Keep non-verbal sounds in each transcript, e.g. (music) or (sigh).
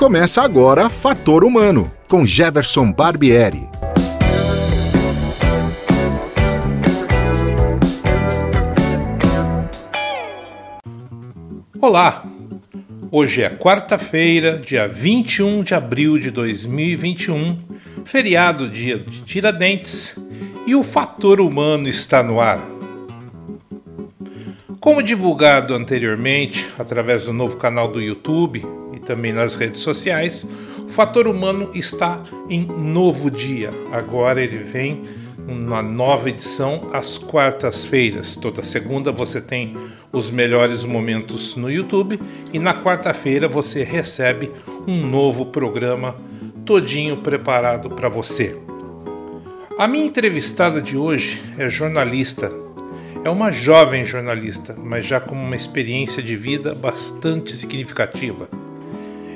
Começa agora Fator Humano, com Jefferson Barbieri. Olá! Hoje é quarta-feira, dia 21 de abril de 2021, feriado dia de Tiradentes, e o Fator Humano está no ar. Como divulgado anteriormente através do novo canal do YouTube também nas redes sociais, o fator humano está em novo dia. Agora ele vem uma nova edição às quartas-feiras. Toda segunda você tem os melhores momentos no YouTube e na quarta-feira você recebe um novo programa todinho preparado para você. A minha entrevistada de hoje é jornalista. É uma jovem jornalista, mas já com uma experiência de vida bastante significativa.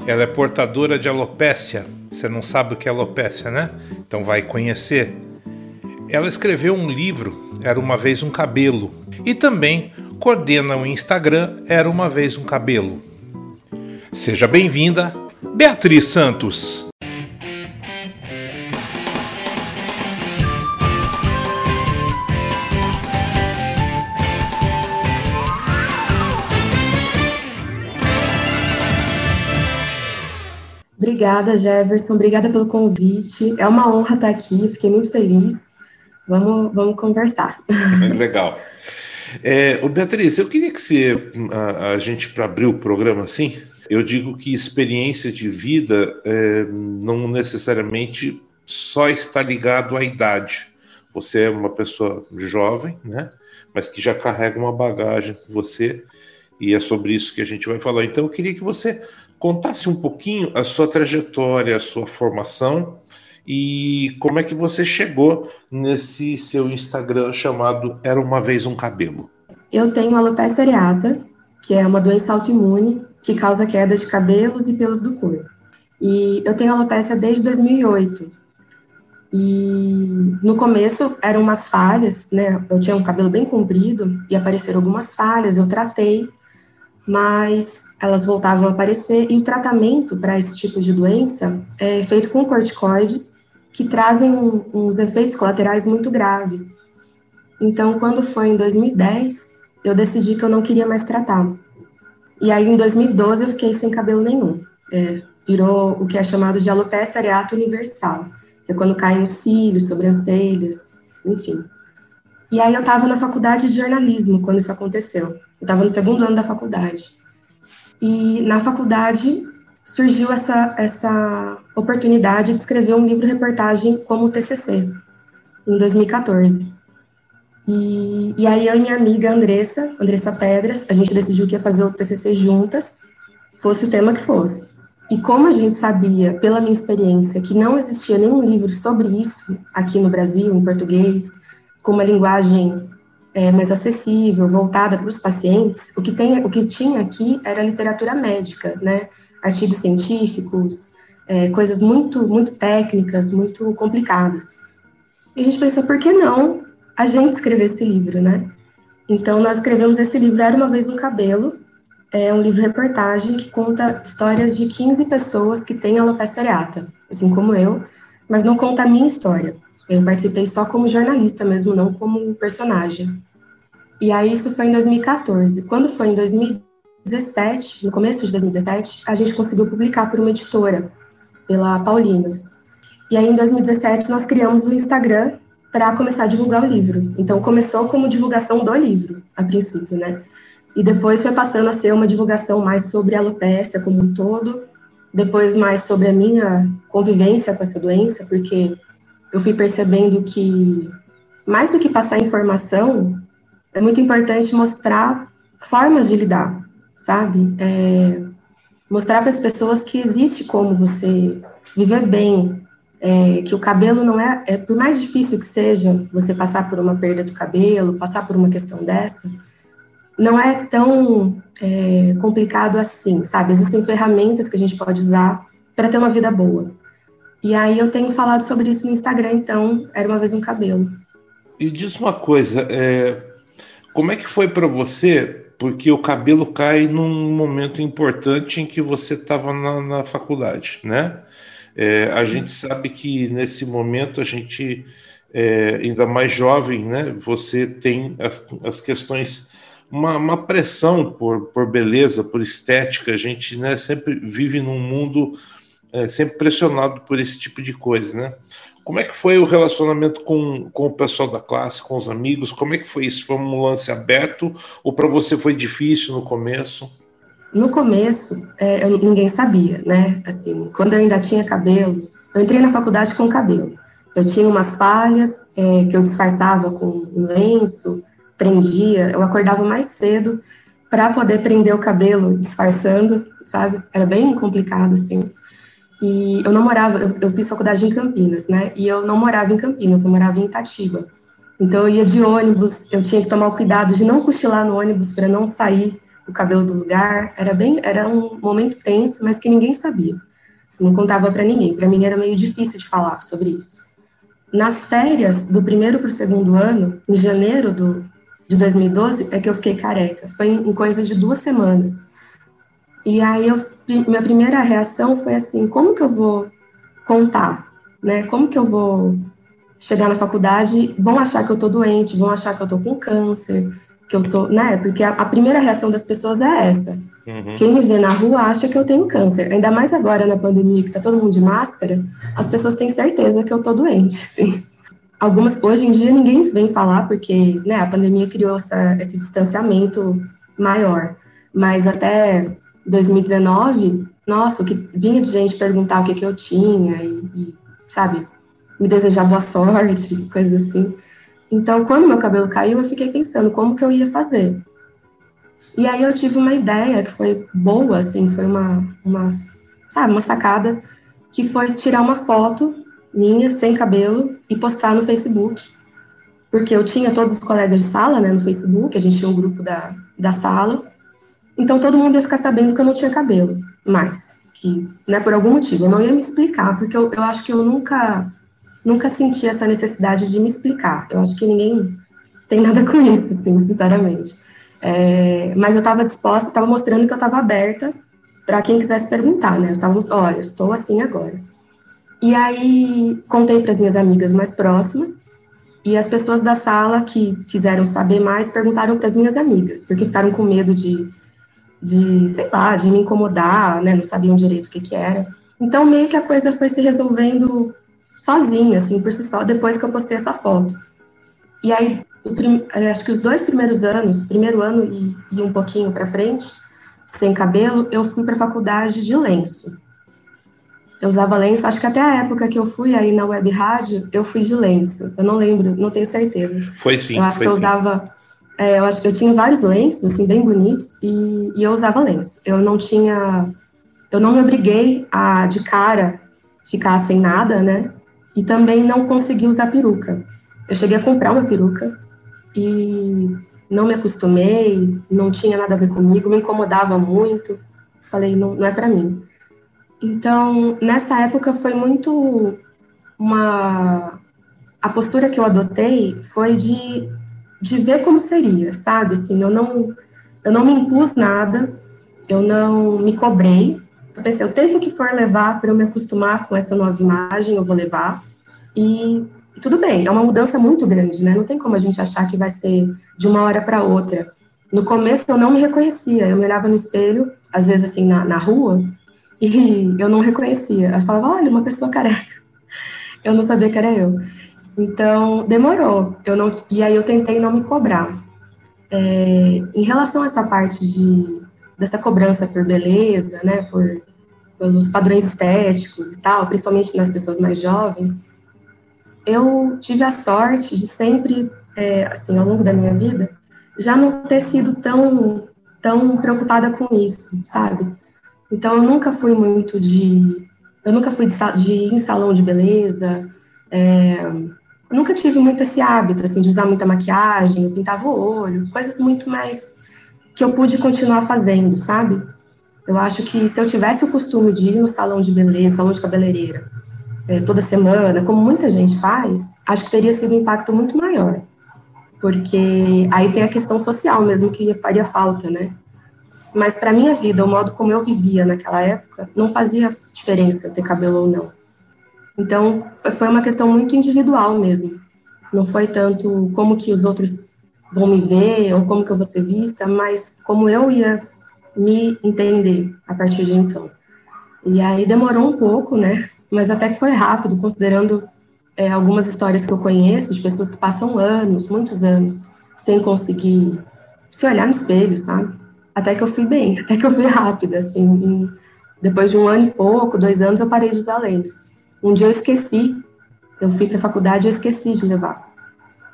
Ela é portadora de alopécia. Você não sabe o que é alopécia, né? Então vai conhecer. Ela escreveu um livro, Era uma vez um cabelo, e também coordena o Instagram Era uma vez um cabelo. Seja bem-vinda, Beatriz Santos. Obrigada, Jefferson. Obrigada pelo convite. É uma honra estar aqui. Fiquei muito feliz. Vamos, vamos conversar. Legal. É, Beatriz, eu queria que você, a, a gente, para abrir o programa assim, eu digo que experiência de vida é, não necessariamente só está ligado à idade. Você é uma pessoa jovem, né? Mas que já carrega uma bagagem com você, e é sobre isso que a gente vai falar. Então, eu queria que você contasse um pouquinho a sua trajetória, a sua formação e como é que você chegou nesse seu Instagram chamado Era uma vez um cabelo. Eu tenho alopecia areata, que é uma doença autoimune que causa queda de cabelos e pelos do corpo. E eu tenho alopecia desde 2008. E no começo eram umas falhas, né? Eu tinha um cabelo bem comprido e apareceram algumas falhas, eu tratei, mas elas voltavam a aparecer, e o tratamento para esse tipo de doença é feito com corticoides, que trazem uns efeitos colaterais muito graves. Então, quando foi em 2010, eu decidi que eu não queria mais tratar. E aí, em 2012, eu fiquei sem cabelo nenhum. É, virou o que é chamado de alopecia areata universal, que é quando caem os cílios, sobrancelhas, enfim. E aí, eu estava na faculdade de jornalismo quando isso aconteceu. Eu estava no segundo ano da faculdade. E na faculdade surgiu essa, essa oportunidade de escrever um livro-reportagem como TCC, em 2014. E, e aí eu e minha amiga Andressa, Andressa Pedras, a gente decidiu que ia fazer o TCC juntas, fosse o tema que fosse. E como a gente sabia, pela minha experiência, que não existia nenhum livro sobre isso aqui no Brasil, em português, com uma linguagem é, mais acessível, voltada para os pacientes, o que, tem, o que tinha aqui era literatura médica, né? Artigos científicos, é, coisas muito, muito técnicas, muito complicadas. E a gente pensou, por que não a gente escrever esse livro, né? Então, nós escrevemos esse livro, Era Uma Vez um Cabelo, é um livro-reportagem que conta histórias de 15 pessoas que têm alopecia areata, assim como eu, mas não conta a minha história. Eu participei só como jornalista mesmo, não como personagem. E aí isso foi em 2014. Quando foi em 2017, no começo de 2017, a gente conseguiu publicar por uma editora, pela Paulinas. E aí em 2017 nós criamos o Instagram para começar a divulgar o livro. Então começou como divulgação do livro, a princípio, né? E depois foi passando a ser uma divulgação mais sobre a alopecia como um todo, depois mais sobre a minha convivência com essa doença, porque eu fui percebendo que, mais do que passar informação, é muito importante mostrar formas de lidar, sabe? É, mostrar para as pessoas que existe como você viver bem, é, que o cabelo não é, é, por mais difícil que seja você passar por uma perda do cabelo, passar por uma questão dessa, não é tão é, complicado assim, sabe? Existem ferramentas que a gente pode usar para ter uma vida boa. E aí eu tenho falado sobre isso no Instagram, então, era uma vez um cabelo. E diz uma coisa, é, como é que foi para você porque o cabelo cai num momento importante em que você estava na, na, faculdade, né? É, a gente sabe que nesse momento a gente, é, ainda mais jovem, né? Você tem as, as questões, uma, uma, pressão por, por beleza, por estética. A gente né, sempre vive num mundo é, sempre pressionado por esse tipo de coisa, né? Como é que foi o relacionamento com, com o pessoal da classe, com os amigos? Como é que foi isso? Foi um lance aberto ou para você foi difícil no começo? No começo, é, eu, ninguém sabia, né? Assim, quando eu ainda tinha cabelo, eu entrei na faculdade com cabelo. Eu tinha umas falhas é, que eu disfarçava com um lenço, prendia. Eu acordava mais cedo para poder prender o cabelo disfarçando, sabe? Era bem complicado, assim. E eu não morava, eu, eu, fiz faculdade em Campinas, né? E eu não morava em Campinas, eu morava em Itatiba. Então eu ia de ônibus, eu tinha que tomar o cuidado de não cochilar no ônibus para não sair o cabelo do lugar. Era bem, era um momento tenso, mas que ninguém sabia. não contava para ninguém. Para mim era meio difícil de falar sobre isso. Nas férias do primeiro para o segundo ano, em janeiro do, de 2012, é que eu fiquei careca. Foi em coisa de duas semanas. E aí eu, minha primeira reação foi assim, como que eu vou contar, né? Como que eu vou chegar na faculdade, vão achar que eu tô doente, vão achar que eu tô com câncer, que eu tô, né? Porque a, a primeira reação das pessoas é essa. Uhum. Quem me vê na rua acha que eu tenho câncer. Ainda mais agora na pandemia, que tá todo mundo de máscara, as pessoas têm certeza que eu tô doente, (laughs) sim. Algumas, hoje em dia ninguém vem falar, porque né, a pandemia criou essa, esse distanciamento maior. Mas até 2019, nossa, o que vinha de gente perguntar o que, que eu tinha e, e, sabe, me desejar boa sorte, (laughs) coisas assim. Então, quando meu cabelo caiu, eu fiquei pensando como que eu ia fazer. E aí eu tive uma ideia que foi boa, assim, foi uma, uma sabe, uma sacada, que foi tirar uma foto minha, sem cabelo, e postar no Facebook. Porque eu tinha todos os colegas de sala, né, no Facebook, a gente tinha um grupo da, da sala, então todo mundo ia ficar sabendo que eu não tinha cabelo mais, que, né, por algum motivo. Eu não ia me explicar, porque eu, eu acho que eu nunca, nunca senti essa necessidade de me explicar. Eu acho que ninguém tem nada com isso, assim, sinceramente. É, mas eu estava disposta, estava mostrando que eu estava aberta para quem quisesse perguntar, né? Eu estava, olha, estou assim agora. E aí contei para as minhas amigas mais próximas e as pessoas da sala que quiseram saber mais perguntaram para as minhas amigas, porque ficaram com medo de de, sei lá, de me incomodar, né? Não sabiam direito o que que era. Então, meio que a coisa foi se resolvendo sozinha, assim, por si só, depois que eu postei essa foto. E aí. É, acho que os dois primeiros anos, primeiro ano e, e um pouquinho para frente, sem cabelo, eu fui para faculdade de lenço. Eu usava lenço, acho que até a época que eu fui aí na web rádio, eu fui de lenço. Eu não lembro, não tenho certeza. Foi sim. Eu acho que eu sim. usava é, eu acho que eu tinha vários lenços, assim, bem bonitos, e, e, eu usava lenço. Eu não tinha, eu não me obriguei a, de cara, ficar sem nada, né? E também não consegui usar peruca. Eu cheguei a comprar uma peruca e não me acostumei, não tinha nada a ver comigo, me incomodava muito. Falei, não, não é para mim. Então, nessa época foi muito uma a postura que eu adotei foi de de ver como seria, sabe? Assim, eu não, eu não me impus nada, eu não me cobrei. Eu pensei, o tempo que for levar para eu me acostumar com essa nova imagem, eu vou levar. E, tudo bem, é uma mudança muito grande, né? Não tem como a gente achar que vai ser de uma hora para outra. No começo eu não me reconhecia, eu me olhava no espelho, às vezes assim, na, na rua, e (laughs) eu não reconhecia. Eu falava, olha, uma pessoa careca. Eu não sabia que era eu. Então, demorou. Eu não, e aí eu tentei não me cobrar. É, em relação a essa parte de, dessa cobrança por beleza, né, por, pelos padrões estéticos e tal, principalmente nas pessoas mais jovens, eu tive a sorte de sempre, é, assim, ao longo da minha vida, já não ter sido tão, tão preocupada com isso, sabe? Então, eu nunca fui muito de... Eu nunca fui de, de ir em salão de beleza, é, nunca tive muito esse hábito, assim, de usar muita maquiagem, eu pintava o olho, coisas muito mais que eu pude continuar fazendo, sabe? Eu acho que se eu tivesse o costume de ir no salão de beleza, salão de cabeleireira, é, toda semana, como muita gente faz, acho que teria sido um impacto muito maior. porque aí tem a questão social mesmo que faria falta, né? Mas para minha vida, o modo como eu vivia naquela época, não fazia diferença ter cabelo ou não. Então, foi uma questão muito individual mesmo. Não foi tanto como que os outros vão me ver ou como que eu vou ser vista, mas como eu ia me entender a partir de então. E aí demorou um pouco, né? Mas até que foi rápido, considerando é, algumas histórias que eu conheço de pessoas que passam anos, muitos anos, sem conseguir se olhar no espelho, sabe? Até que eu fui bem, (laughs) até que eu fui rápida, assim. Depois de um ano e pouco, dois anos, eu parei de usar lenço. Um dia eu esqueci, eu fui para a faculdade e eu esqueci de levar.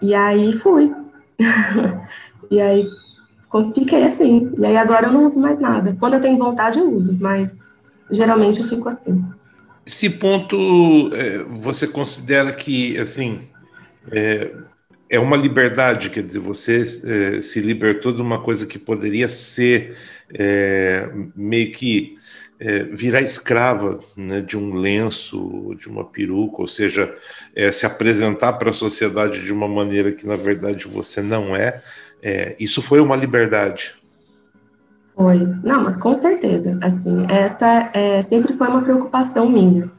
E aí fui. (laughs) e aí fiquei assim. E aí agora eu não uso mais nada. Quando eu tenho vontade, eu uso, mas geralmente eu fico assim. Esse ponto é, você considera que assim é, é, uma liberdade, quer dizer, você é, se libertou de uma coisa que poderia ser é, meio que é, virar escrava né, de um lenço, de uma peruca, ou seja, é, se apresentar para a sociedade de uma maneira que na verdade você não é. isso foi uma liberdade. Foi. Não, mas com certeza. Assim, essa é, sempre foi uma preocupação minha.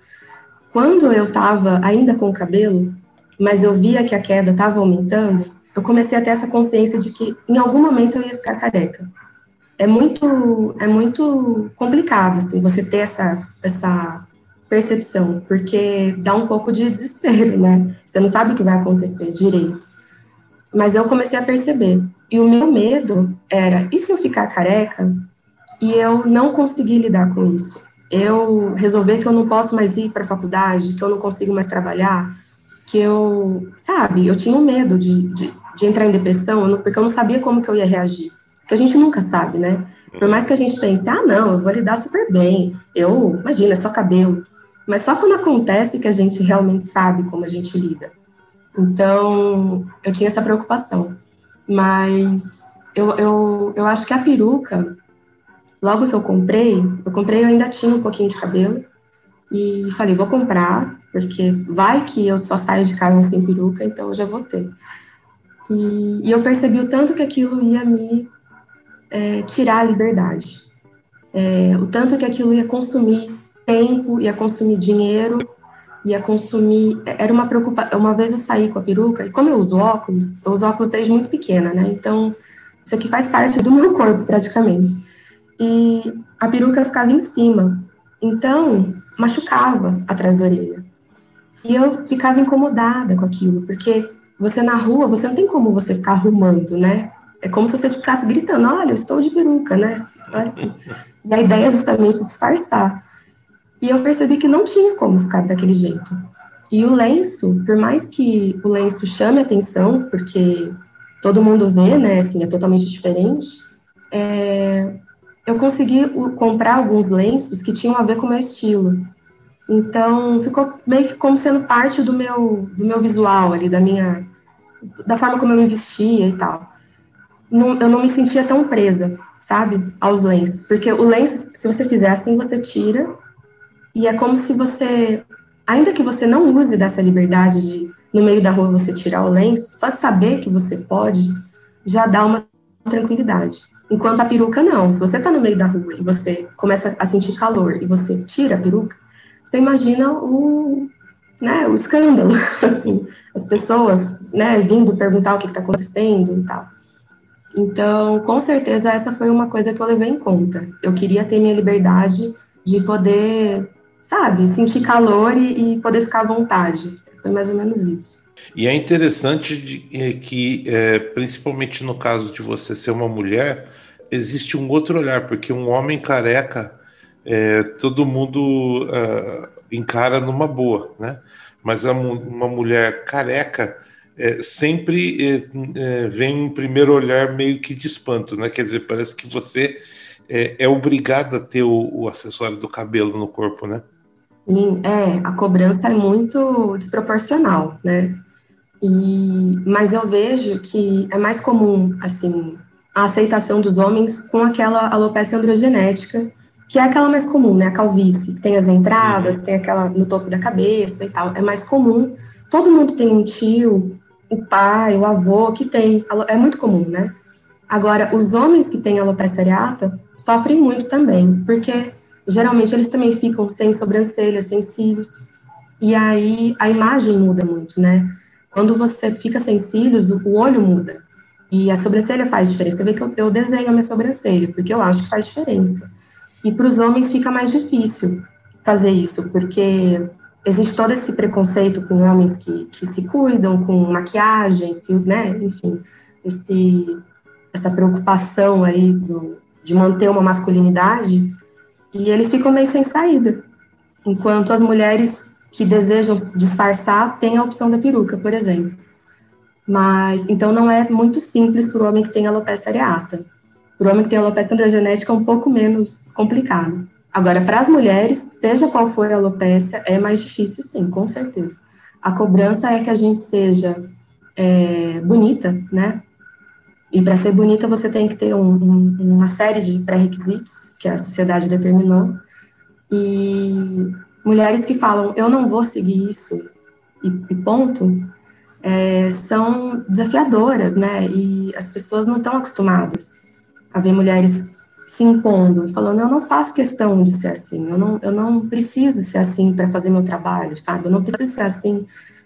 Quando eu estava ainda com o cabelo, mas eu via que a queda estava aumentando, eu comecei a ter essa consciência de que em algum momento eu ia ficar careca. É muito, é muito complicado, assim, você ter essa, essa percepção, porque dá um pouco de desespero, né? Você não sabe o que vai acontecer direito. Mas eu comecei a perceber. E o meu medo era, e se eu ficar careca e eu não conseguir lidar com isso? Eu resolver que eu não posso mais ir para a faculdade, que eu não consigo mais trabalhar, que eu, sabe, eu tinha um medo de, de, de entrar em depressão, porque eu não sabia como que eu ia reagir. Porque a gente nunca sabe, né? Por mais que a gente pense, ah, não, eu vou lidar super bem, eu, imagina, é só cabelo. Mas só quando acontece que a gente realmente sabe como a gente lida. Então, eu tinha essa preocupação. Mas eu, eu, eu acho que a peruca, logo que eu comprei, eu comprei, eu ainda tinha um pouquinho de cabelo, e falei, vou comprar, porque vai que eu só saio de casa sem peruca, então eu já vou ter. E, e eu percebi o tanto que aquilo ia me é, tirar a liberdade, é, o tanto que aquilo ia consumir tempo, ia consumir dinheiro, ia consumir. Era uma preocupação. Uma vez eu saí com a peruca, e como eu uso óculos, eu uso óculos desde muito pequena, né? Então, isso aqui faz parte do (laughs) meu corpo, praticamente. E a peruca ficava em cima. Então, machucava atrás da orelha. E eu ficava incomodada com aquilo, porque você na rua, você não tem como você ficar arrumando, né? É como se você ficasse gritando, olha, eu estou de peruca, né? E a ideia é justamente disfarçar. E eu percebi que não tinha como ficar daquele jeito. E o lenço, por mais que o lenço chame atenção, porque todo mundo vê, né, assim, é totalmente diferente, é, eu consegui comprar alguns lenços que tinham a ver com o meu estilo. Então, ficou meio que como sendo parte do meu, do meu visual ali, da minha, da forma como eu me vestia e tal. Não, eu não me sentia tão presa, sabe, aos lenços, porque o lenço, se você fizer assim, você tira e é como se você, ainda que você não use dessa liberdade de, no meio da rua, você tirar o lenço, só de saber que você pode, já dá uma tranquilidade. Enquanto a peruca não. Se você está no meio da rua e você começa a sentir calor e você tira a peruca, você imagina o, né, o escândalo, (laughs) assim, as pessoas, né, vindo perguntar o que está acontecendo e tal. Então, com certeza, essa foi uma coisa que eu levei em conta. Eu queria ter minha liberdade de poder sabe, sentir calor e, e poder ficar à vontade. Foi mais ou menos isso. E é interessante de, é, que, é, principalmente no caso de você ser uma mulher, existe um outro olhar, porque um homem careca, é, todo mundo uh, encara numa boa, né? Mas uma mulher careca é, sempre é, é, vem um primeiro olhar meio que de espanto, né? Quer dizer, parece que você é, é obrigado a ter o, o acessório do cabelo no corpo, né? Sim, é, a cobrança é muito desproporcional, né? E, mas eu vejo que é mais comum, assim, a aceitação dos homens com aquela alopecia androgenética, que é aquela mais comum, né? A calvície, que tem as entradas, uhum. tem aquela no topo da cabeça e tal. É mais comum. Todo mundo tem um tio, o pai, o avô que tem, é muito comum, né? Agora, os homens que têm alopecia areata sofrem muito também, porque geralmente eles também ficam sem sobrancelhas, sem cílios, e aí a imagem muda muito, né? Quando você fica sem cílios, o olho muda. E a sobrancelha faz diferença. Você vê que eu, eu desenho a minha sobrancelha, porque eu acho que faz diferença. E para os homens fica mais difícil fazer isso, porque existe todo esse preconceito com homens que, que se cuidam, com maquiagem, que, né, enfim, esse, essa preocupação aí do, de manter uma masculinidade, e eles ficam meio sem saída. Enquanto as mulheres que desejam disfarçar têm a opção da peruca, por exemplo. Mas, então, não é muito simples para o homem que tem alopecia areata. Para o homem que tem alopecia androgenética é um pouco menos complicado. Agora, para as mulheres, seja qual for a alopecia, é mais difícil, sim, com certeza. A cobrança é que a gente seja é, bonita, né? E para ser bonita, você tem que ter um, um, uma série de pré-requisitos que a sociedade determinou. E mulheres que falam, eu não vou seguir isso, e, e ponto, é, são desafiadoras, né? E as pessoas não estão acostumadas a ver mulheres se impondo e falando, eu não faço questão de ser assim, eu não, eu não preciso ser assim para fazer meu trabalho, sabe? Eu não preciso ser assim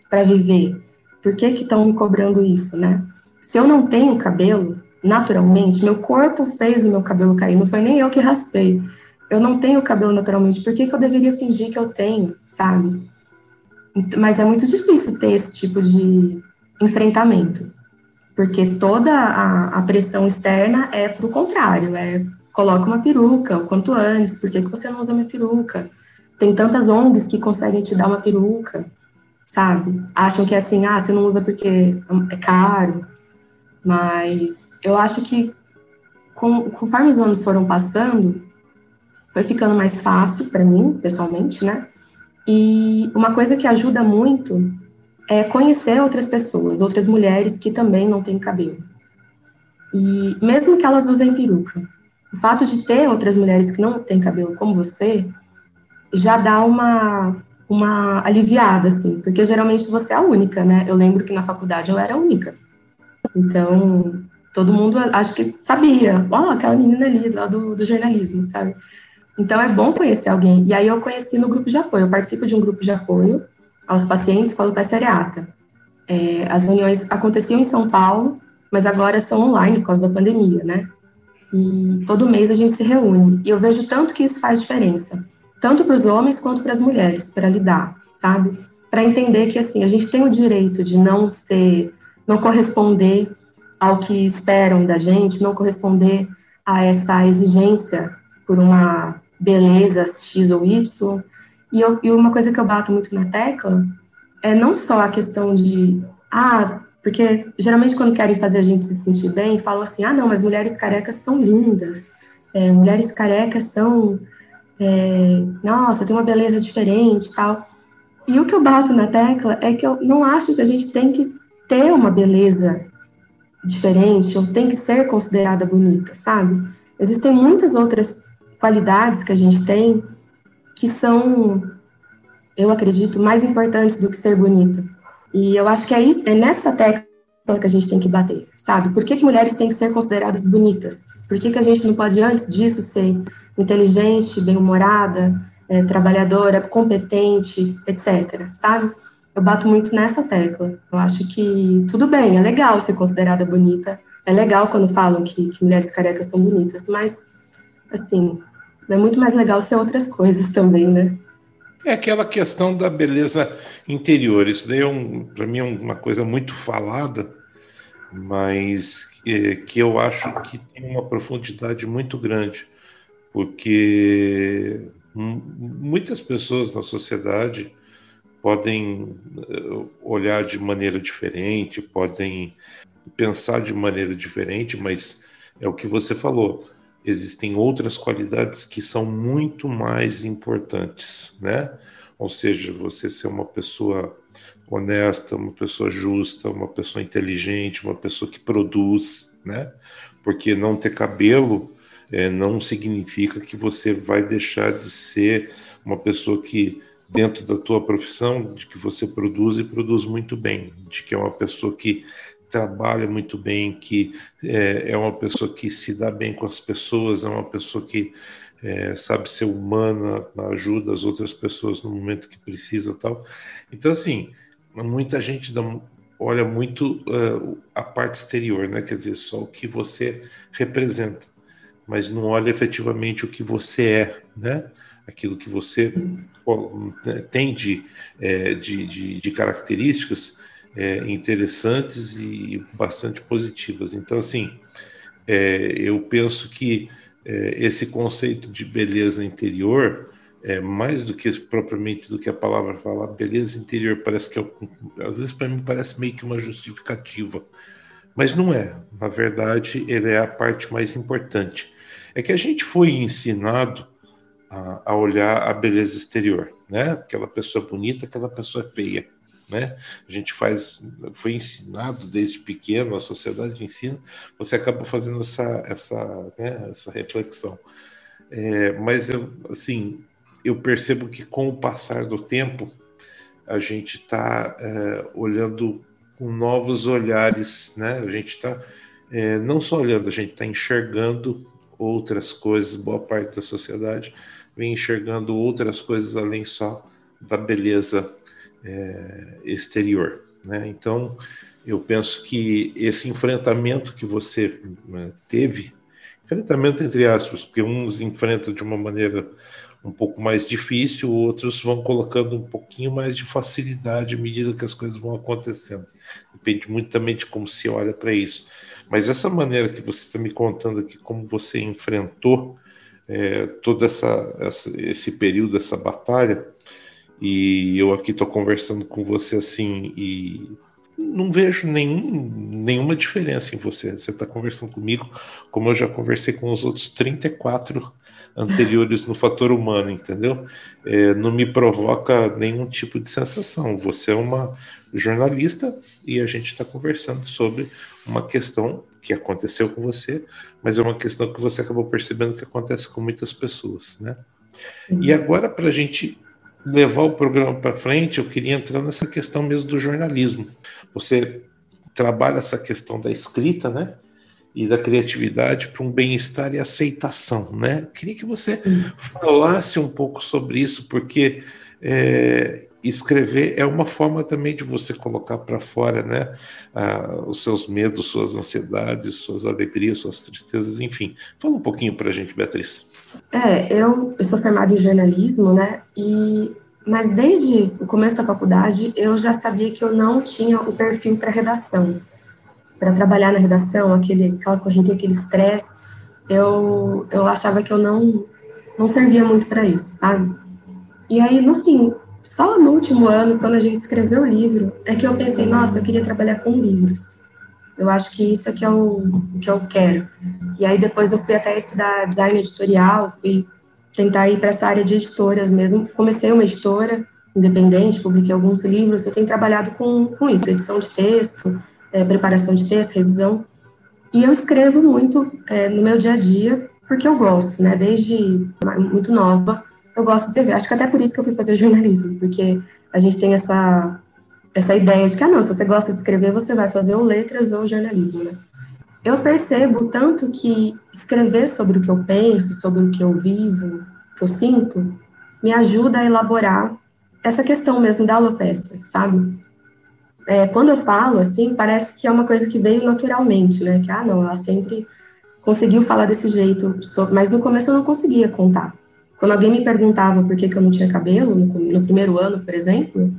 para viver. Por que que estão me cobrando isso, né? Se eu não tenho cabelo, naturalmente, meu corpo fez o meu cabelo cair, não foi nem eu que raspei. Eu não tenho cabelo naturalmente, por que, que eu deveria fingir que eu tenho, sabe? Mas é muito difícil ter esse tipo de enfrentamento, porque toda a, a pressão externa é para o contrário, é coloca uma peruca o quanto antes, por que, que você não usa minha peruca? Tem tantas ONGs que conseguem te dar uma peruca, sabe? Acham que é assim, ah, você não usa porque é caro, mas eu acho que com, conforme os anos foram passando, foi ficando mais fácil para mim, pessoalmente, né? E uma coisa que ajuda muito é conhecer outras pessoas, outras mulheres que também não têm cabelo. E mesmo que elas usem peruca, o fato de ter outras mulheres que não têm cabelo como você já dá uma uma aliviada assim, porque geralmente você é a única, né? Eu lembro que na faculdade eu era a única. Então, todo mundo acho que sabia, ó, oh, aquela menina ali lá do, do jornalismo, sabe? Então é bom conhecer alguém. E aí eu conheci no grupo de apoio. Eu participo de um grupo de apoio aos pacientes com alopecia areata. É, as reuniões aconteciam em São Paulo, mas agora são online por causa da pandemia, né? E todo mês a gente se reúne. E eu vejo tanto que isso faz diferença, tanto para os homens quanto para as mulheres, para lidar, sabe? Para entender que assim a gente tem o direito de não ser, não corresponder ao que esperam da gente, não corresponder a essa exigência por uma beleza X ou Y. E, eu, e uma coisa que eu bato muito na tecla é não só a questão de, ah, porque geralmente quando querem fazer a gente se sentir bem, falam assim: ah, não, mas mulheres carecas são lindas, é, mulheres carecas são. É, nossa, tem uma beleza diferente tal. E o que eu bato na tecla é que eu não acho que a gente tem que ter uma beleza diferente ou tem que ser considerada bonita, sabe? Existem muitas outras qualidades que a gente tem que são, eu acredito, mais importantes do que ser bonita. E eu acho que é, isso, é nessa tecla que a gente tem que bater, sabe? Por que, que mulheres têm que ser consideradas bonitas? Por que, que a gente não pode, antes disso, ser inteligente, bem-humorada, é, trabalhadora, competente, etc., sabe? Eu bato muito nessa tecla. Eu acho que tudo bem, é legal ser considerada bonita, é legal quando falam que, que mulheres carecas são bonitas, mas, assim, é muito mais legal ser outras coisas também, né? É aquela questão da beleza interior. Isso daí, é um, para mim, é uma coisa muito falada, mas é, que eu acho que tem uma profundidade muito grande, porque muitas pessoas na sociedade podem eh, olhar de maneira diferente, podem pensar de maneira diferente, mas é o que você falou existem outras qualidades que são muito mais importantes, né? Ou seja, você ser uma pessoa honesta, uma pessoa justa, uma pessoa inteligente, uma pessoa que produz, né? Porque não ter cabelo é, não significa que você vai deixar de ser uma pessoa que dentro da tua profissão de que você produz e produz muito bem, de que é uma pessoa que trabalha muito bem, que é, é uma pessoa que se dá bem com as pessoas, é uma pessoa que é, sabe ser humana, ajuda as outras pessoas no momento que precisa tal. Então, assim, muita gente dá, olha muito uh, a parte exterior, né? Quer dizer, só o que você representa, mas não olha efetivamente o que você é, né? Aquilo que você tem de, é, de, de, de características é, interessantes e bastante positivas. Então, assim, é, eu penso que é, esse conceito de beleza interior, é, mais do que propriamente do que a palavra fala, beleza interior parece que é, às vezes para mim parece meio que uma justificativa, mas não é. Na verdade, ele é a parte mais importante. É que a gente foi ensinado a, a olhar a beleza exterior, né? Aquela pessoa bonita, aquela pessoa feia né? A gente faz, foi ensinado desde pequeno, a sociedade ensina, você acaba fazendo essa, essa, né, essa reflexão. É, mas eu, assim, eu percebo que com o passar do tempo a gente está é, olhando com novos olhares, né? A gente está é, não só olhando, a gente está enxergando outras coisas. Boa parte da sociedade vem enxergando outras coisas além só da beleza é, exterior. Né? Então, eu penso que esse enfrentamento que você né, teve, enfrentamento entre aspas, porque uns enfrentam de uma maneira um pouco mais difícil, outros vão colocando um pouquinho mais de facilidade à medida que as coisas vão acontecendo. Depende muito também de como se olha para isso. Mas essa maneira que você está me contando aqui, como você enfrentou é, todo essa, essa, esse período, essa batalha, e eu aqui estou conversando com você assim e não vejo nenhum, nenhuma diferença em você. Você está conversando comigo como eu já conversei com os outros 34 anteriores no fator humano, entendeu? É, não me provoca nenhum tipo de sensação. Você é uma jornalista e a gente está conversando sobre uma questão que aconteceu com você, mas é uma questão que você acabou percebendo que acontece com muitas pessoas, né? E agora, para a gente levar o programa para frente, eu queria entrar nessa questão mesmo do jornalismo. Você trabalha essa questão da escrita, né? E da criatividade para um bem-estar e aceitação, né? Eu queria que você isso. falasse um pouco sobre isso, porque é, escrever é uma forma também de você colocar para fora, né? Ah, os seus medos, suas ansiedades, suas alegrias, suas tristezas, enfim. Fala um pouquinho para a gente, Beatriz. É, eu, eu sou formada em jornalismo, né? E mas desde o começo da faculdade eu já sabia que eu não tinha o perfil para redação, para trabalhar na redação, aquele aquela correria, aquele estresse. Eu eu achava que eu não não servia muito para isso, sabe? E aí no fim, só no último ano, quando a gente escreveu o livro, é que eu pensei, nossa, eu queria trabalhar com livros. Eu acho que isso é que eu, que eu quero. E aí depois eu fui até estudar design editorial, fui tentar ir para essa área de editoras mesmo. Comecei uma editora independente, publiquei alguns livros, eu tenho trabalhado com, com isso, edição de texto, é, preparação de texto, revisão. E eu escrevo muito é, no meu dia a dia, porque eu gosto, né? Desde muito nova, eu gosto de escrever. Acho que até por isso que eu fui fazer jornalismo, porque a gente tem essa essa ideia de que, ah, não, se você gosta de escrever, você vai fazer ou letras ou jornalismo, né? Eu percebo tanto que escrever sobre o que eu penso, sobre o que eu vivo, o que eu sinto, me ajuda a elaborar essa questão mesmo da alopecia, sabe? É, quando eu falo, assim, parece que é uma coisa que veio naturalmente, né? Que, ah, não, ela sempre conseguiu falar desse jeito, mas no começo eu não conseguia contar. Quando alguém me perguntava por que, que eu não tinha cabelo, no, no primeiro ano, por exemplo,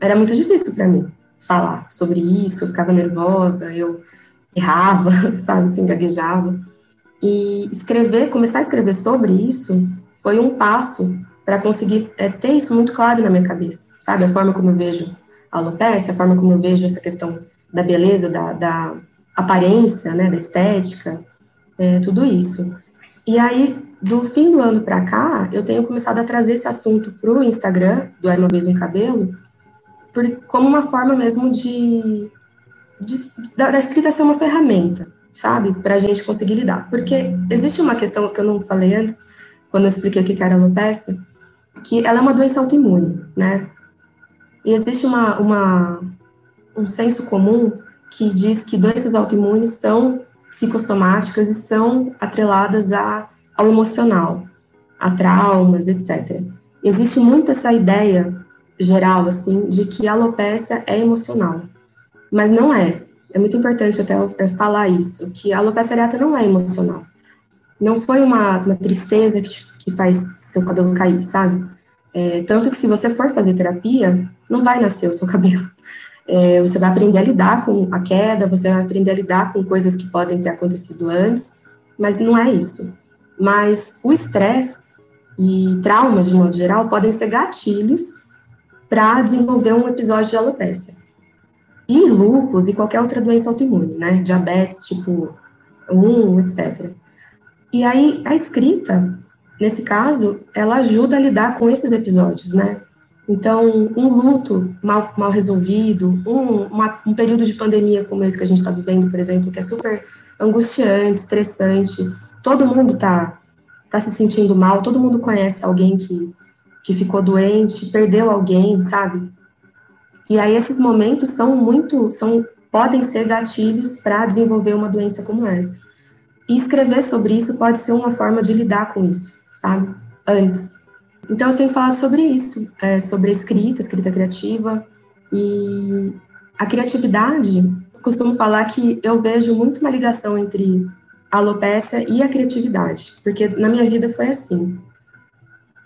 era muito difícil para mim falar sobre isso, eu ficava nervosa, eu errava, (laughs) sabe, assim, gaguejava. E escrever, começar a escrever sobre isso foi um passo para conseguir é, ter isso muito claro na minha cabeça, sabe? A forma como eu vejo a alopecia, a forma como eu vejo essa questão da beleza, da, da aparência, né, da estética, é, tudo isso. E aí, do fim do ano para cá, eu tenho começado a trazer esse assunto para o Instagram, do Era Uma Vez um Cabelo, por, como uma forma mesmo de, de da, da, escrita ser uma ferramenta, sabe, para a gente conseguir lidar. Porque existe uma questão que eu não falei antes, quando eu expliquei o que era alopecia, que ela é uma doença autoimune, né? E existe uma, uma, um senso comum que diz que doenças autoimunes são psicossomáticas e são atreladas a, ao emocional, a traumas, etc. Existe muito essa ideia geral, assim, de que a alopecia é emocional, mas não é. É muito importante até falar isso, que a alopecia areata não é emocional. Não foi uma, uma tristeza que, que faz seu cabelo cair, sabe? É, tanto que se você for fazer terapia, não vai nascer o seu (laughs) cabelo. É, você vai aprender a lidar com a queda, você vai aprender a lidar com coisas que podem ter acontecido antes, mas não é isso. Mas o estresse e traumas, de modo geral, podem ser gatilhos para desenvolver um episódio de alopecia. E lúpus e qualquer outra doença autoimune, né? Diabetes tipo 1, etc. E aí, a escrita nesse caso, ela ajuda a lidar com esses episódios, né? Então, um luto mal, mal resolvido, um, uma, um período de pandemia como esse que a gente está vivendo, por exemplo, que é super angustiante, estressante, todo mundo está tá se sentindo mal, todo mundo conhece alguém que, que ficou doente, perdeu alguém, sabe? E aí esses momentos são muito, são podem ser gatilhos para desenvolver uma doença como essa. E escrever sobre isso pode ser uma forma de lidar com isso sabe? Antes. Então, eu tenho falado sobre isso, é, sobre a escrita, escrita criativa. E a criatividade, costumo falar que eu vejo muito uma ligação entre a alopecia e a criatividade, porque na minha vida foi assim.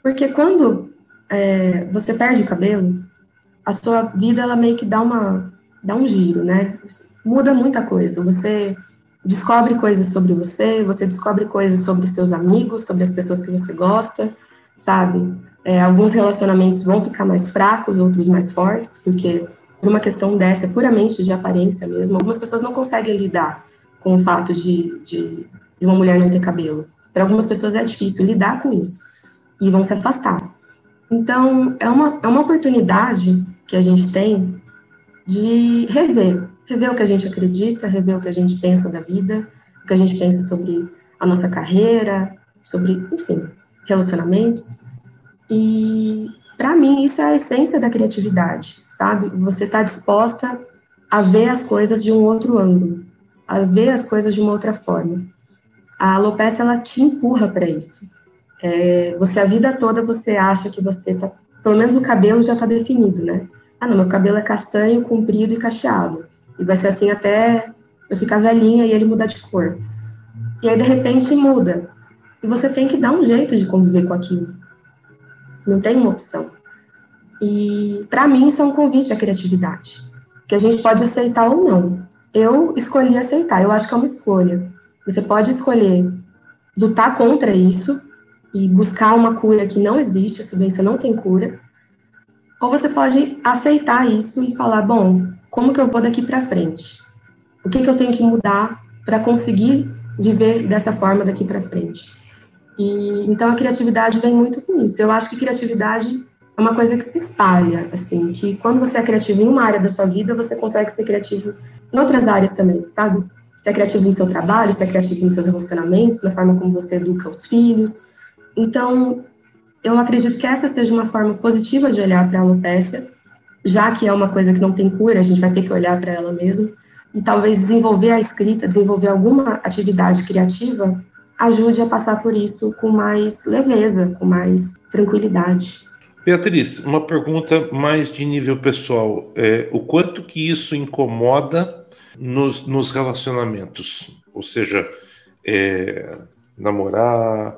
Porque quando é, você perde o cabelo, a sua vida ela meio que dá uma dá um giro, né? Muda muita coisa. Você descobre coisas sobre você, você descobre coisas sobre seus amigos, sobre as pessoas que você gosta, sabe? É, alguns relacionamentos vão ficar mais fracos, outros mais fortes, porque por uma questão dessa, puramente de aparência mesmo, algumas pessoas não conseguem lidar com o fato de, de, de uma mulher não ter cabelo. Para algumas pessoas é difícil lidar com isso e vão se afastar. Então, é uma, é uma oportunidade que a gente tem de rever rever o que a gente acredita, rever o que a gente pensa da vida, o que a gente pensa sobre a nossa carreira, sobre, enfim, relacionamentos. E para mim isso é a essência da criatividade, sabe? Você está disposta a ver as coisas de um outro ângulo, a ver as coisas de uma outra forma. A alopecia ela te empurra para isso. É, você a vida toda você acha que você tá, pelo menos o cabelo já está definido, né? Ah, não, meu cabelo é castanho, comprido e cacheado. E vai ser assim até eu ficar velhinha e ele mudar de cor. E aí, de repente, muda. E você tem que dar um jeito de conviver com aquilo. Não tem uma opção. E, para mim, isso é um convite à criatividade. Que a gente pode aceitar ou não. Eu escolhi aceitar. Eu acho que é uma escolha. Você pode escolher lutar contra isso e buscar uma cura que não existe, essa doença não tem cura. Ou você pode aceitar isso e falar, bom, como que eu vou daqui para frente? O que, que eu tenho que mudar para conseguir viver dessa forma daqui para frente? E então a criatividade vem muito com isso. Eu acho que criatividade é uma coisa que se espalha, assim, que quando você é criativo em uma área da sua vida, você consegue ser criativo em outras áreas também, sabe? Você é criativo no seu trabalho, você é criativo nos seus relacionamentos, na forma como você educa os filhos. Então, eu acredito que essa seja uma forma positiva de olhar para a alopecia já que é uma coisa que não tem cura, a gente vai ter que olhar para ela mesmo, e talvez desenvolver a escrita, desenvolver alguma atividade criativa, ajude a passar por isso com mais leveza, com mais tranquilidade. Beatriz, uma pergunta mais de nível pessoal. É, o quanto que isso incomoda nos, nos relacionamentos? Ou seja, é, namorar,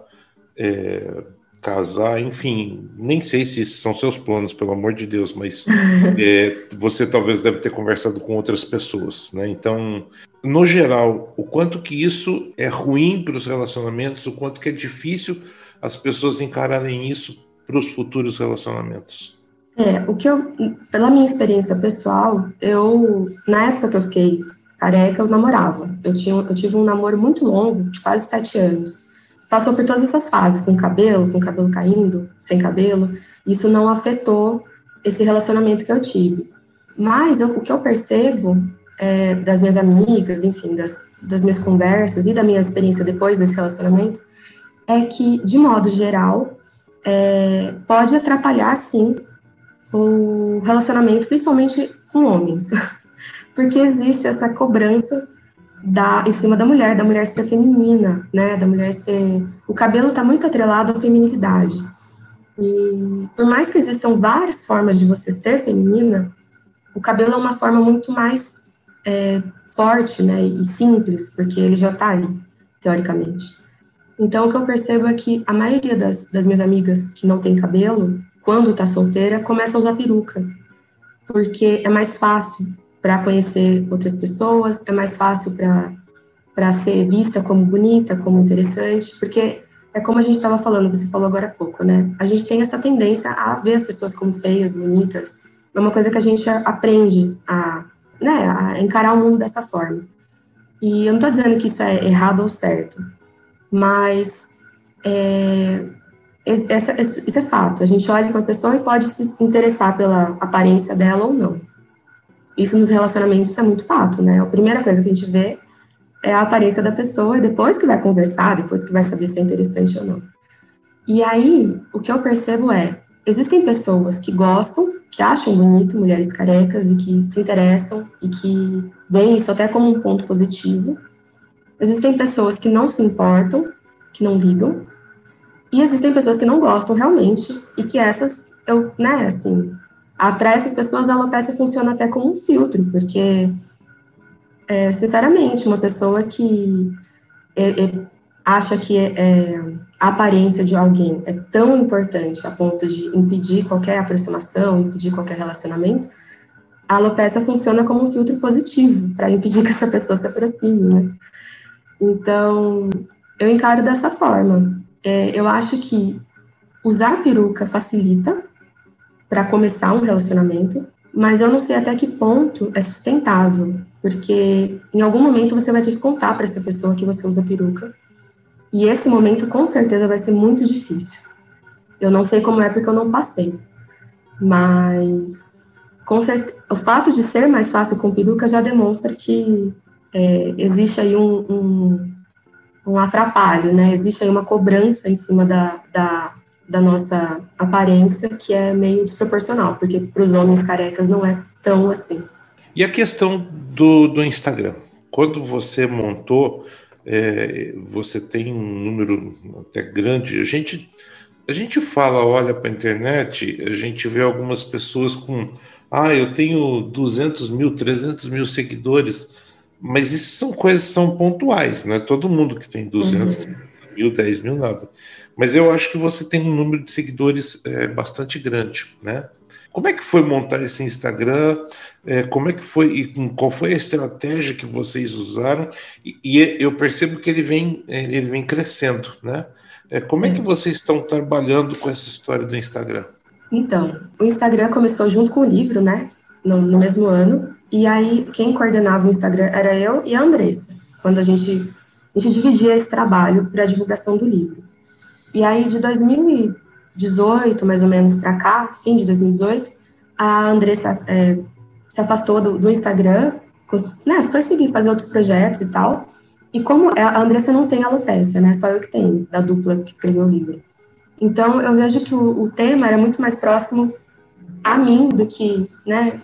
é, casar, enfim, nem sei se são seus planos, pelo amor de Deus, mas (laughs) é, você talvez deve ter conversado com outras pessoas, né? Então, no geral, o quanto que isso é ruim para os relacionamentos, o quanto que é difícil as pessoas encararem isso para os futuros relacionamentos. É, o que eu, pela minha experiência pessoal, eu, na época que eu fiquei careca, eu namorava. Eu, tinha, eu tive um namoro muito longo, de quase sete anos passou por todas essas fases, com cabelo, com cabelo caindo, sem cabelo, isso não afetou esse relacionamento que eu tive. Mas eu, o que eu percebo é, das minhas amigas, enfim, das, das minhas conversas e da minha experiência depois desse relacionamento, é que, de modo geral, é, pode atrapalhar, sim, o relacionamento, principalmente com homens, (laughs) porque existe essa cobrança da, em cima da mulher, da mulher ser feminina, né, da mulher ser... O cabelo está muito atrelado à feminilidade. E por mais que existam várias formas de você ser feminina, o cabelo é uma forma muito mais é, forte, né, e simples, porque ele já está ali, teoricamente. Então, o que eu percebo é que a maioria das, das minhas amigas que não tem cabelo, quando está solteira, começa a usar peruca, porque é mais fácil para conhecer outras pessoas, é mais fácil para ser vista como bonita, como interessante, porque é como a gente estava falando, você falou agora há pouco, né? A gente tem essa tendência a ver as pessoas como feias, bonitas, é uma coisa que a gente aprende a, né, a encarar o mundo dessa forma. E eu não estou dizendo que isso é errado ou certo, mas é, essa, isso é fato. A gente olha para a pessoa e pode se interessar pela aparência dela ou não. Isso nos relacionamentos é muito fato, né? A primeira coisa que a gente vê é a aparência da pessoa e depois que vai conversar, depois que vai saber se é interessante ou não. E aí, o que eu percebo é, existem pessoas que gostam, que acham bonito mulheres carecas e que se interessam e que veem isso até como um ponto positivo. Existem pessoas que não se importam, que não ligam. E existem pessoas que não gostam realmente e que essas, eu, né, assim, para essas pessoas, a alopecia funciona até como um filtro, porque, é, sinceramente, uma pessoa que é, é, acha que é, a aparência de alguém é tão importante a ponto de impedir qualquer aproximação, impedir qualquer relacionamento, a alopecia funciona como um filtro positivo para impedir que essa pessoa se aproxime, né? Então, eu encaro dessa forma. É, eu acho que usar peruca facilita, para começar um relacionamento, mas eu não sei até que ponto é sustentável, porque em algum momento você vai ter que contar para essa pessoa que você usa peruca, e esse momento com certeza vai ser muito difícil. Eu não sei como é porque eu não passei, mas com certeza, o fato de ser mais fácil com peruca já demonstra que é, existe aí um, um, um atrapalho, né? Existe aí uma cobrança em cima da, da da nossa aparência que é meio desproporcional, porque para os homens carecas não é tão assim. E a questão do, do Instagram? Quando você montou, é, você tem um número até grande. A gente, a gente fala, olha para a internet, a gente vê algumas pessoas com, ah, eu tenho 200 mil, 300 mil seguidores, mas isso são coisas são pontuais, não é todo mundo que tem 200 uhum. mil, 10 mil, nada mas eu acho que você tem um número de seguidores é, bastante grande, né? Como é que foi montar esse Instagram? É, como é que foi e qual foi a estratégia que vocês usaram? E, e eu percebo que ele vem é, ele vem crescendo, né? É, como é que vocês estão trabalhando com essa história do Instagram? Então, o Instagram começou junto com o livro, né? No, no mesmo ano. E aí, quem coordenava o Instagram era eu e a Andressa, quando a gente, a gente dividia esse trabalho para a divulgação do livro. E aí, de 2018, mais ou menos, para cá, fim de 2018, a Andressa é, se afastou do, do Instagram, né, foi seguir, fazer outros projetos e tal. E como é, a Andressa não tem alopecia, né, só eu que tenho, da dupla que escreveu o livro. Então, eu vejo que o, o tema era muito mais próximo a mim do que, né,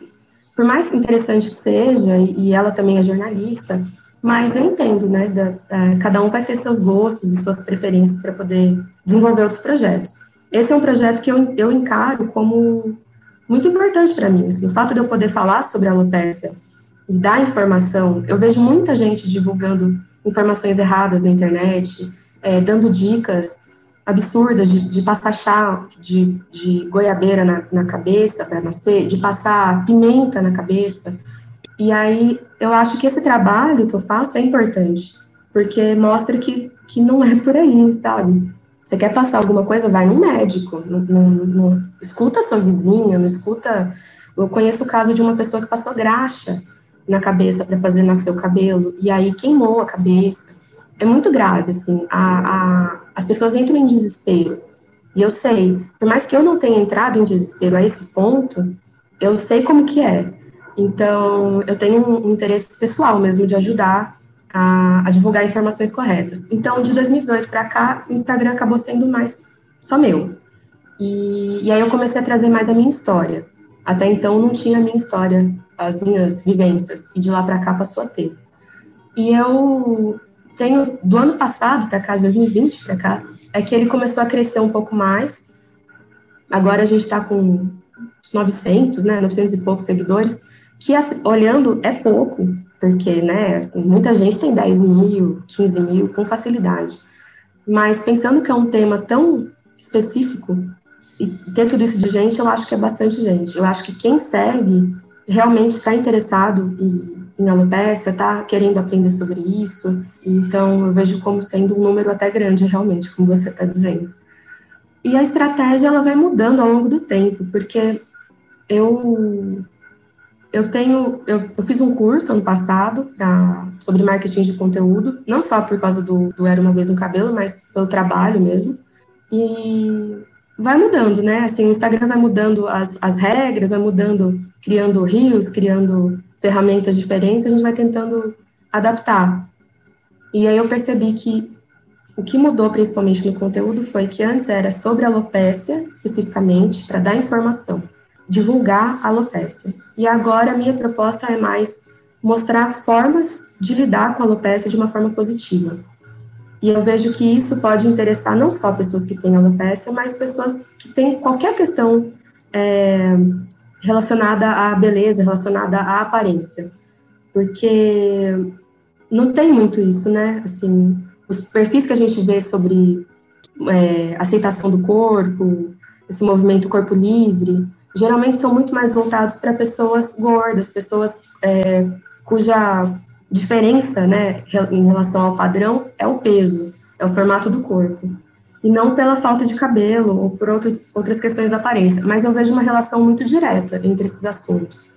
por mais interessante que seja, e, e ela também é jornalista, mas eu entendo, né? Da, da, cada um vai ter seus gostos e suas preferências para poder desenvolver outros projetos. Esse é um projeto que eu, eu encaro como muito importante para mim. Assim, o fato de eu poder falar sobre alopecia e dar informação, eu vejo muita gente divulgando informações erradas na internet, é, dando dicas absurdas de, de passar chá de, de goiabeira na, na cabeça para nascer, de passar pimenta na cabeça. E aí eu acho que esse trabalho que eu faço é importante, porque mostra que, que não é por aí, sabe? Você quer passar alguma coisa, vai no médico, não, não, não escuta sua vizinha, não escuta. Eu conheço o caso de uma pessoa que passou graxa na cabeça para fazer nascer o cabelo, e aí queimou a cabeça. É muito grave, assim. A, a, as pessoas entram em desespero. E eu sei, por mais que eu não tenha entrado em desespero a esse ponto, eu sei como que é. Então, eu tenho um interesse pessoal mesmo de ajudar a, a divulgar informações corretas. Então, de 2018 para cá, o Instagram acabou sendo mais só meu. E, e aí eu comecei a trazer mais a minha história. Até então não tinha a minha história, as minhas vivências, e de lá para cá passou a ter. E eu tenho, do ano passado para cá, de 2020 para cá, é que ele começou a crescer um pouco mais. Agora a gente está com 900, né, 900 e poucos seguidores, que olhando é pouco, porque, né, assim, muita gente tem 10 mil, 15 mil com facilidade. Mas pensando que é um tema tão específico e ter tudo isso de gente, eu acho que é bastante gente. Eu acho que quem segue realmente está interessado em, em alopecia, está querendo aprender sobre isso. Então, eu vejo como sendo um número até grande, realmente, como você está dizendo. E a estratégia, ela vai mudando ao longo do tempo, porque eu eu tenho, eu, eu, fiz um curso ano passado pra, sobre marketing de conteúdo, não só por causa do, do Era Uma Vez no Cabelo, mas pelo trabalho mesmo. E vai mudando, né? Assim, o Instagram vai mudando as, as regras, vai mudando, criando rios, criando ferramentas diferentes, a gente vai tentando adaptar. E aí eu percebi que o que mudou principalmente no conteúdo foi que antes era sobre alopécia, especificamente, para dar informação divulgar a alopecia. E agora a minha proposta é mais mostrar formas de lidar com a alopecia de uma forma positiva. E eu vejo que isso pode interessar não só pessoas que têm alopecia, mas pessoas que têm qualquer questão é, relacionada à beleza, relacionada à aparência. Porque não tem muito isso, né? Assim, os perfis que a gente vê sobre é, aceitação do corpo, esse movimento corpo livre, geralmente são muito mais voltados para pessoas gordas, pessoas é, cuja diferença, né, em relação ao padrão é o peso, é o formato do corpo, e não pela falta de cabelo ou por outros, outras questões da aparência. Mas eu vejo uma relação muito direta entre esses assuntos,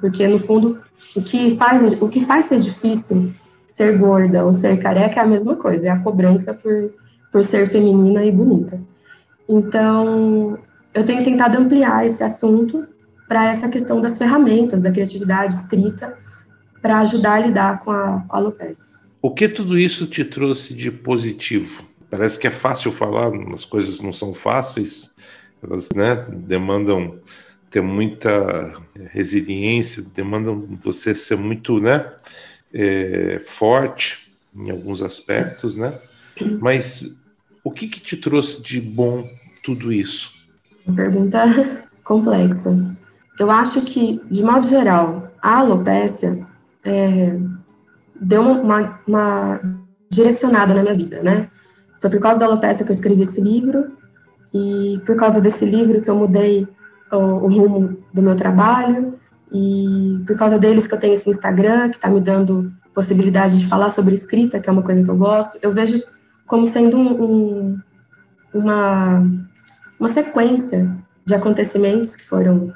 porque no fundo o que faz o que faz ser difícil ser gorda ou ser careca é a mesma coisa, é a cobrança por por ser feminina e bonita. Então, eu tenho tentado ampliar esse assunto para essa questão das ferramentas da criatividade escrita para ajudar a lidar com a, com a alopecia. O que tudo isso te trouxe de positivo? Parece que é fácil falar, as coisas não são fáceis, elas né, demandam ter muita resiliência, demandam você ser muito né, é, forte em alguns aspectos, né? Mas o que, que te trouxe de bom tudo isso? Uma pergunta (laughs) complexa. Eu acho que, de modo geral, a alopécia é, deu uma, uma, direcionada na minha vida, né? Foi por causa da alopécia que eu escrevi esse livro e por causa desse livro que eu mudei o, o rumo do meu trabalho e por causa deles que eu tenho esse Instagram que está me dando possibilidade de falar sobre escrita, que é uma coisa que eu gosto. Eu vejo como sendo um, um, uma uma sequência de acontecimentos que foram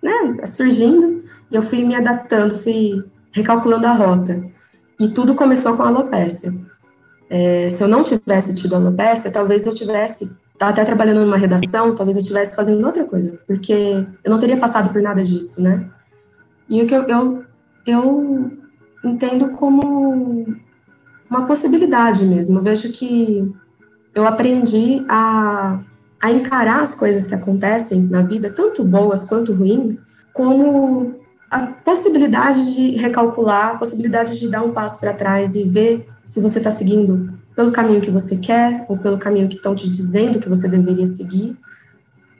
né, surgindo, e eu fui me adaptando, fui recalculando a rota. E tudo começou com a alopecia. É, se eu não tivesse tido alopecia, talvez eu tivesse, estava até trabalhando numa redação, talvez eu estivesse fazendo outra coisa, porque eu não teria passado por nada disso, né? E o que eu, eu, eu entendo como uma possibilidade mesmo. Eu vejo que eu aprendi a a encarar as coisas que acontecem na vida, tanto boas quanto ruins, como a possibilidade de recalcular, a possibilidade de dar um passo para trás e ver se você está seguindo pelo caminho que você quer ou pelo caminho que estão te dizendo que você deveria seguir.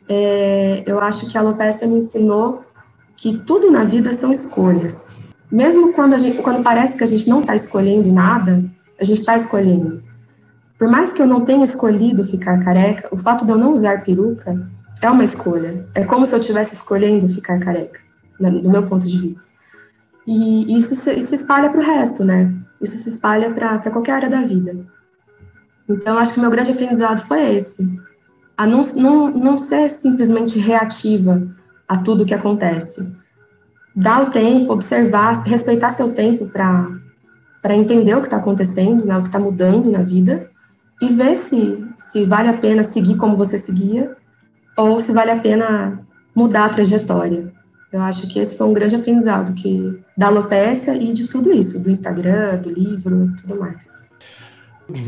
É, eu acho que a alopecia me ensinou que tudo na vida são escolhas. Mesmo quando, a gente, quando parece que a gente não está escolhendo nada, a gente está escolhendo. Por mais que eu não tenha escolhido ficar careca, o fato de eu não usar peruca é uma escolha. É como se eu estivesse escolhendo ficar careca, né, do meu ponto de vista. E isso se, se espalha para o resto, né? Isso se espalha para qualquer área da vida. Então, acho que meu grande aprendizado foi esse. A não, não, não ser simplesmente reativa a tudo que acontece. Dar o tempo, observar, respeitar seu tempo para entender o que está acontecendo, né, o que está mudando na vida, e ver se, se vale a pena seguir como você seguia ou se vale a pena mudar a trajetória. Eu acho que esse foi um grande aprendizado que da alopecia e de tudo isso, do Instagram, do livro, tudo mais.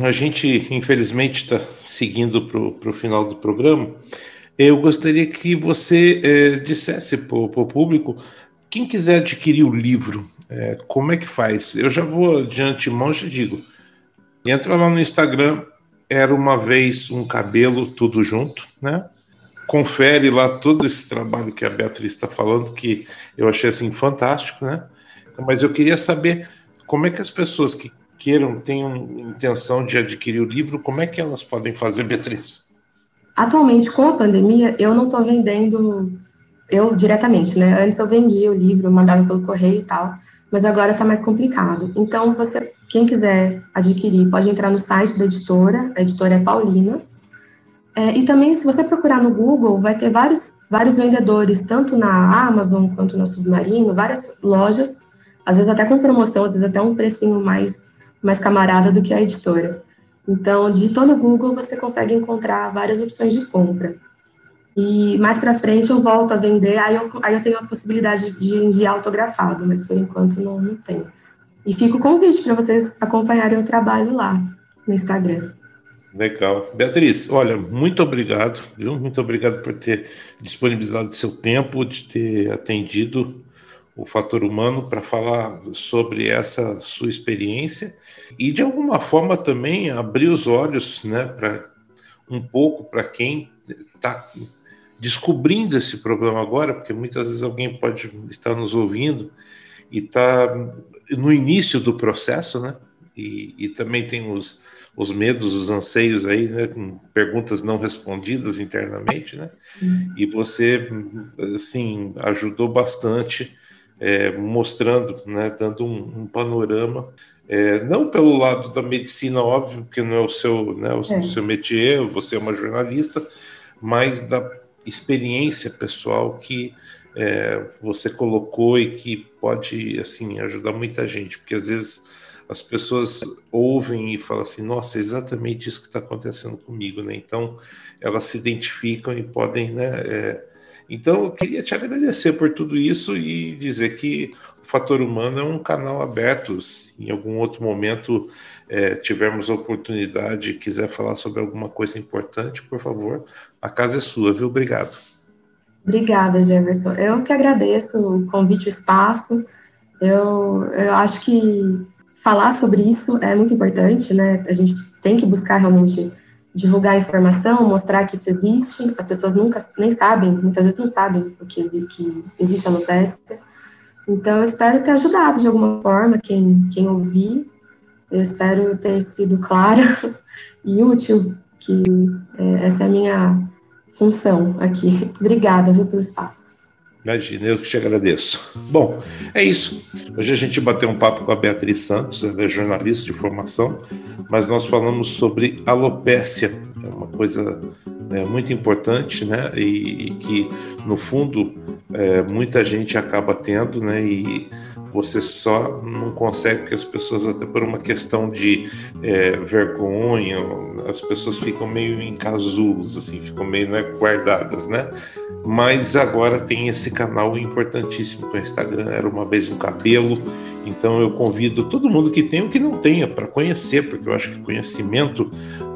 A gente, infelizmente, está seguindo para o final do programa. eu gostaria que você é, dissesse para o público, quem quiser adquirir o livro, é, como é que faz? Eu já vou de antemão, já digo. Entra lá no Instagram, era uma vez um cabelo, tudo junto, né? Confere lá todo esse trabalho que a Beatriz está falando, que eu achei assim fantástico, né? Mas eu queria saber como é que as pessoas que queiram, tenham intenção de adquirir o livro, como é que elas podem fazer, Beatriz? Atualmente, com a pandemia, eu não estou vendendo eu diretamente, né? Antes eu vendia o livro, mandava pelo correio e tal, mas agora está mais complicado. Então, você, quem quiser adquirir, pode entrar no site da editora, a editora é Paulinas. É, e também, se você procurar no Google, vai ter vários, vários vendedores, tanto na Amazon quanto na Submarino, várias lojas, às vezes até com promoção, às vezes até um precinho mais, mais camarada do que a editora. Então, digitando no Google, você consegue encontrar várias opções de compra. E mais para frente eu volto a vender, aí eu, aí eu tenho a possibilidade de enviar autografado, mas por enquanto não, não tenho. E fica o convite para vocês acompanharem o trabalho lá no Instagram. Legal. Beatriz, olha, muito obrigado, viu? Muito obrigado por ter disponibilizado seu tempo, de ter atendido o fator humano para falar sobre essa sua experiência e de alguma forma também abrir os olhos, né, para um pouco para quem está descobrindo esse problema agora, porque muitas vezes alguém pode estar nos ouvindo e está no início do processo, né? E, e também tem os, os medos, os anseios aí, né? Com perguntas não respondidas internamente, né? E você, assim, ajudou bastante é, mostrando, né, dando um, um panorama, é, não pelo lado da medicina, óbvio, porque não é o seu, né, o, é. seu métier, você é uma jornalista, mas da experiência pessoal que é, você colocou e que pode assim ajudar muita gente, porque às vezes as pessoas ouvem e falam assim, nossa, é exatamente isso que está acontecendo comigo, né? Então elas se identificam e podem, né? É, então, eu queria te agradecer por tudo isso e dizer que o Fator Humano é um canal aberto. Se em algum outro momento é, tivermos a oportunidade e quiser falar sobre alguma coisa importante, por favor, a casa é sua, viu? Obrigado. Obrigada, Jefferson. Eu que agradeço o convite, o espaço. Eu, eu acho que falar sobre isso é muito importante, né? A gente tem que buscar realmente divulgar a informação, mostrar que isso existe. As pessoas nunca nem sabem, muitas vezes não sabem o que, que existe alopecia. Então, eu espero ter ajudado de alguma forma quem, quem ouvir. Eu espero ter sido clara (laughs) e útil, que é, essa é a minha função aqui. (laughs) Obrigada, viu, pelo espaço. Imagina, eu que te agradeço. Bom, é isso. Hoje a gente bateu um papo com a Beatriz Santos, ela é jornalista de formação, mas nós falamos sobre alopécia, é uma coisa é, muito importante, né? E, e que, no fundo, é, muita gente acaba tendo, né? E você só não consegue porque as pessoas até por uma questão de é, vergonha as pessoas ficam meio em casulos assim ficam meio né, guardadas né? Mas agora tem esse canal importantíssimo é o Instagram era uma vez um cabelo. Então eu convido todo mundo que tem o que não tenha para conhecer porque eu acho que conhecimento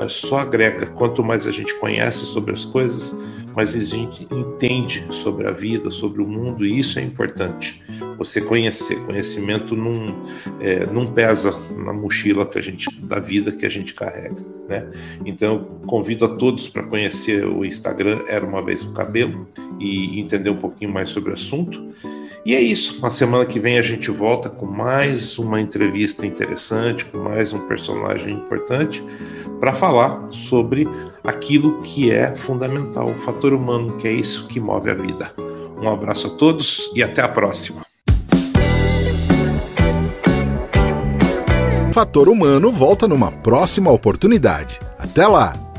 só agrega. Quanto mais a gente conhece sobre as coisas mas a gente entende sobre a vida, sobre o mundo, e isso é importante. Você conhecer, conhecimento não, é, não pesa na mochila que a gente, da vida que a gente carrega. Né? Então, convido a todos para conhecer o Instagram Era Uma Vez o Cabelo e entender um pouquinho mais sobre o assunto. E é isso. Na semana que vem a gente volta com mais uma entrevista interessante, com mais um personagem importante, para falar sobre aquilo que é fundamental, o fator humano, que é isso que move a vida. Um abraço a todos e até a próxima. Fator Humano volta numa próxima oportunidade. Até lá!